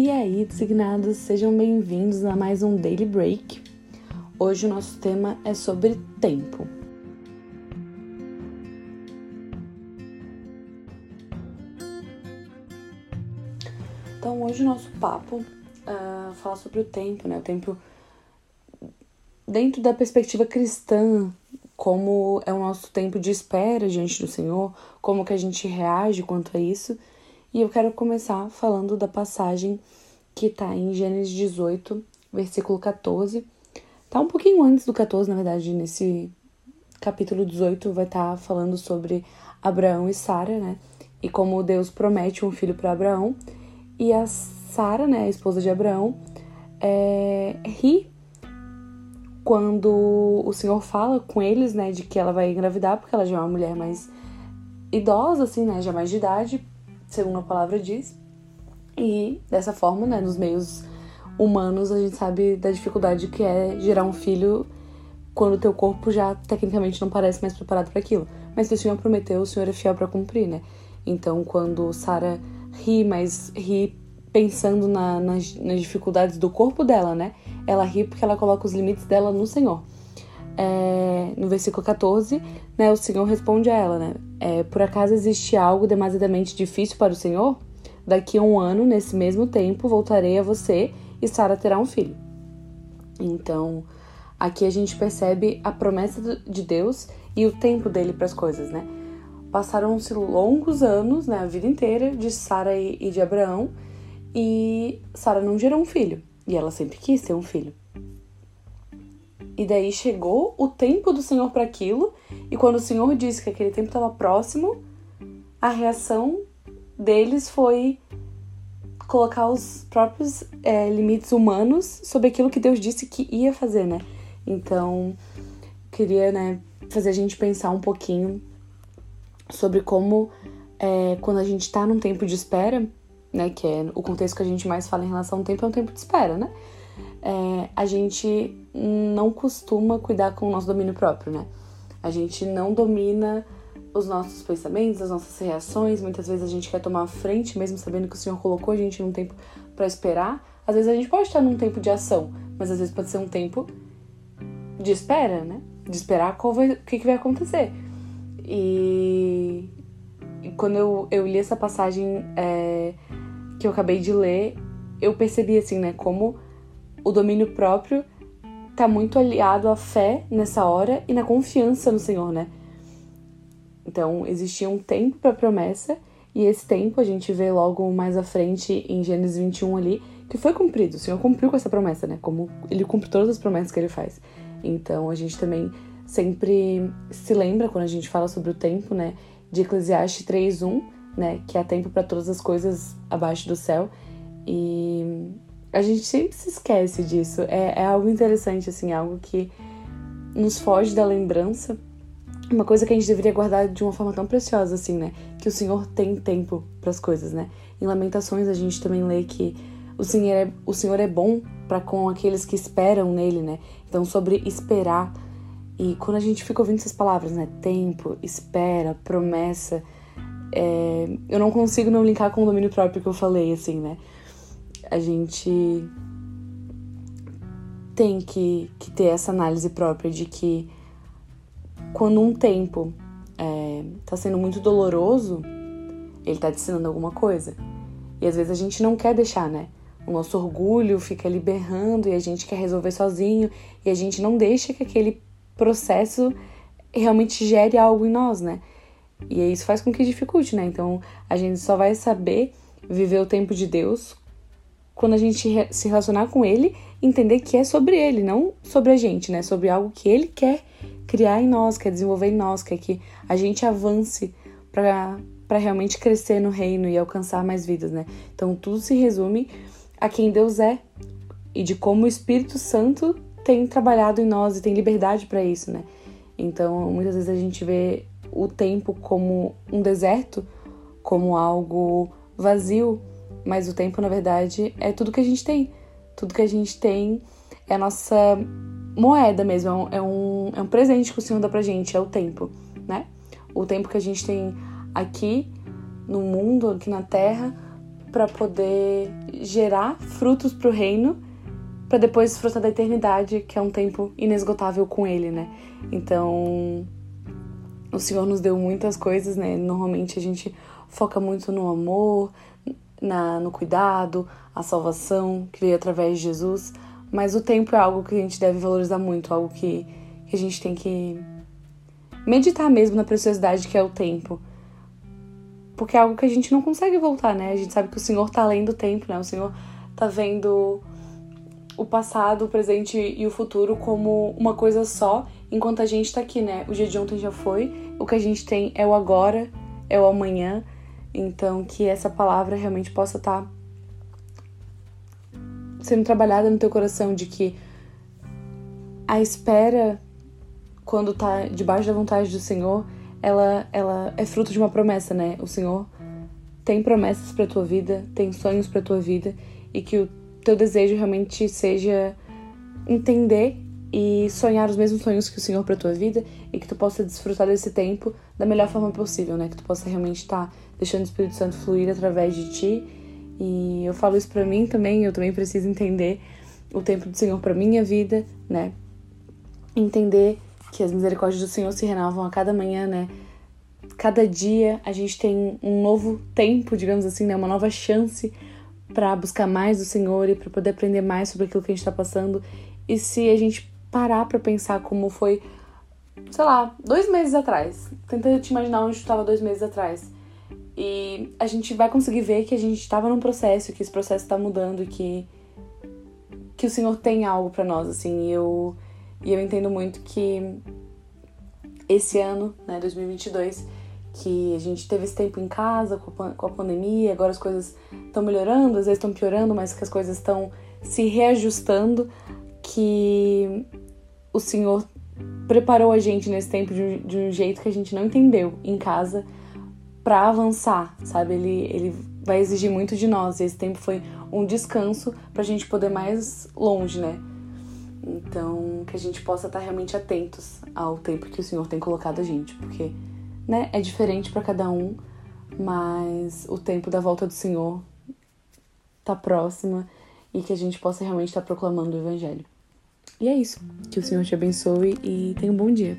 E aí, designados, sejam bem-vindos a mais um Daily Break. Hoje o nosso tema é sobre tempo. Então, hoje o nosso papo uh, fala sobre o tempo, né? O tempo dentro da perspectiva cristã, como é o nosso tempo de espera diante do Senhor, como que a gente reage quanto a isso. E eu quero começar falando da passagem que está em Gênesis 18, versículo 14. Tá um pouquinho antes do 14, na verdade, nesse capítulo 18 vai estar tá falando sobre Abraão e Sara, né? E como Deus promete um filho para Abraão. E a Sara, né, a esposa de Abraão, é, ri quando o Senhor fala com eles, né, de que ela vai engravidar, porque ela já é uma mulher mais idosa, assim, né, já mais de idade, segundo a palavra diz. E dessa forma, né, nos meios humanos, a gente sabe da dificuldade que é gerar um filho quando o teu corpo já tecnicamente não parece mais preparado para aquilo. Mas se o Senhor prometeu, o Senhor é fiel para cumprir, né? Então, quando Sara ri, mas ri pensando na, nas, nas dificuldades do corpo dela, né? ela ri porque ela coloca os limites dela no Senhor. É, no versículo 14, né, o Senhor responde a ela, né? É, Por acaso existe algo demasiadamente difícil para o Senhor? Daqui a um ano, nesse mesmo tempo, voltarei a você e Sara terá um filho. Então, aqui a gente percebe a promessa de Deus e o tempo dele para as coisas, né? Passaram-se longos anos, né, a vida inteira de Sara e de Abraão, e Sara não gerou um filho. E ela sempre quis ter um filho. E daí chegou o tempo do Senhor para aquilo, e quando o Senhor disse que aquele tempo estava próximo, a reação deles foi colocar os próprios é, limites humanos sobre aquilo que Deus disse que ia fazer, né? Então, queria, né, fazer a gente pensar um pouquinho sobre como, é, quando a gente está num tempo de espera, né, que é o contexto que a gente mais fala em relação ao tempo, é um tempo de espera, né? É, a gente não costuma cuidar com o nosso domínio próprio, né? A gente não domina os nossos pensamentos, as nossas reações. Muitas vezes a gente quer tomar a frente, mesmo sabendo que o Senhor colocou a gente num tempo para esperar. Às vezes a gente pode estar num tempo de ação, mas às vezes pode ser um tempo de espera, né? De esperar qual vai, o que, que vai acontecer. E, e quando eu, eu li essa passagem é, que eu acabei de ler, eu percebi assim, né, como o domínio próprio tá muito aliado à fé nessa hora e na confiança no Senhor, né? Então, existia um tempo para promessa e esse tempo a gente vê logo mais à frente em Gênesis 21 ali, que foi cumprido. O Senhor cumpriu com essa promessa, né? Como ele cumpre todas as promessas que ele faz. Então, a gente também sempre se lembra quando a gente fala sobre o tempo, né, de Eclesiastes 3:1, né? Que há tempo para todas as coisas abaixo do céu. E a gente sempre se esquece disso. É, é algo interessante, assim, algo que nos foge da lembrança. Uma coisa que a gente deveria guardar de uma forma tão preciosa, assim, né? Que o Senhor tem tempo para as coisas, né? Em Lamentações a gente também lê que o Senhor é, o Senhor é bom para com aqueles que esperam nele, né? Então, sobre esperar. E quando a gente fica ouvindo essas palavras, né? Tempo, espera, promessa é, eu não consigo não linkar com o domínio próprio que eu falei, assim, né? A gente tem que, que ter essa análise própria de que quando um tempo é, tá sendo muito doloroso, ele tá te ensinando alguma coisa. E às vezes a gente não quer deixar, né? O nosso orgulho fica ali berrando e a gente quer resolver sozinho e a gente não deixa que aquele processo realmente gere algo em nós, né? E isso faz com que dificulte, né? Então a gente só vai saber viver o tempo de Deus quando a gente se relacionar com Ele, entender que é sobre Ele, não sobre a gente, né? Sobre algo que Ele quer criar em nós, quer desenvolver em nós, quer que a gente avance para realmente crescer no reino e alcançar mais vidas, né? Então tudo se resume a quem Deus é e de como o Espírito Santo tem trabalhado em nós e tem liberdade para isso, né? Então muitas vezes a gente vê o tempo como um deserto, como algo vazio, mas o tempo, na verdade, é tudo que a gente tem. Tudo que a gente tem é a nossa moeda mesmo, é um, é um presente que o Senhor dá pra gente, é o tempo, né? O tempo que a gente tem aqui no mundo, aqui na Terra, para poder gerar frutos para o reino, para depois desfrutar da eternidade, que é um tempo inesgotável com Ele, né? Então, o Senhor nos deu muitas coisas, né? Normalmente a gente foca muito no amor, na, no cuidado, a salvação que veio através de Jesus, mas o tempo é algo que a gente deve valorizar muito, algo que, que a gente tem que meditar mesmo na preciosidade que é o tempo. Porque é algo que a gente não consegue voltar, né? A gente sabe que o Senhor tá além do tempo, né? O Senhor tá vendo o passado, o presente e o futuro como uma coisa só, enquanto a gente tá aqui, né? O dia de ontem já foi, o que a gente tem é o agora, é o amanhã. Então, que essa palavra realmente possa estar tá sendo trabalhada no teu coração de que a espera quando tá debaixo da vontade do Senhor, ela ela é fruto de uma promessa, né? O Senhor tem promessas para tua vida, tem sonhos para tua vida e que o teu desejo realmente seja entender e sonhar os mesmos sonhos que o Senhor para tua vida e que tu possa desfrutar desse tempo da melhor forma possível, né? Que tu possa realmente estar tá deixando o Espírito Santo fluir através de ti. E eu falo isso para mim também, eu também preciso entender o tempo do Senhor para minha vida, né? Entender que as misericórdias do Senhor se renovam a cada manhã, né? Cada dia a gente tem um novo tempo, digamos assim, né? Uma nova chance para buscar mais do Senhor e para poder aprender mais sobre aquilo que a gente está passando. E se a gente parar para pensar como foi, sei lá, dois meses atrás, tentando te imaginar onde tu estava dois meses atrás. E a gente vai conseguir ver que a gente estava num processo, que esse processo está mudando e que que o Senhor tem algo para nós, assim. E eu e eu entendo muito que esse ano, né, 2022, que a gente teve esse tempo em casa com a, com a pandemia, agora as coisas estão melhorando, às vezes estão piorando, mas que as coisas estão se reajustando, que o Senhor preparou a gente nesse tempo de um, de um jeito que a gente não entendeu em casa para avançar, sabe? Ele, ele vai exigir muito de nós e esse tempo foi um descanso pra gente poder mais longe, né? Então, que a gente possa estar realmente atentos ao tempo que o Senhor tem colocado a gente, porque, né, é diferente para cada um, mas o tempo da volta do Senhor tá próxima e que a gente possa realmente estar proclamando o evangelho. E é isso. Que o Senhor te abençoe e tenha um bom dia.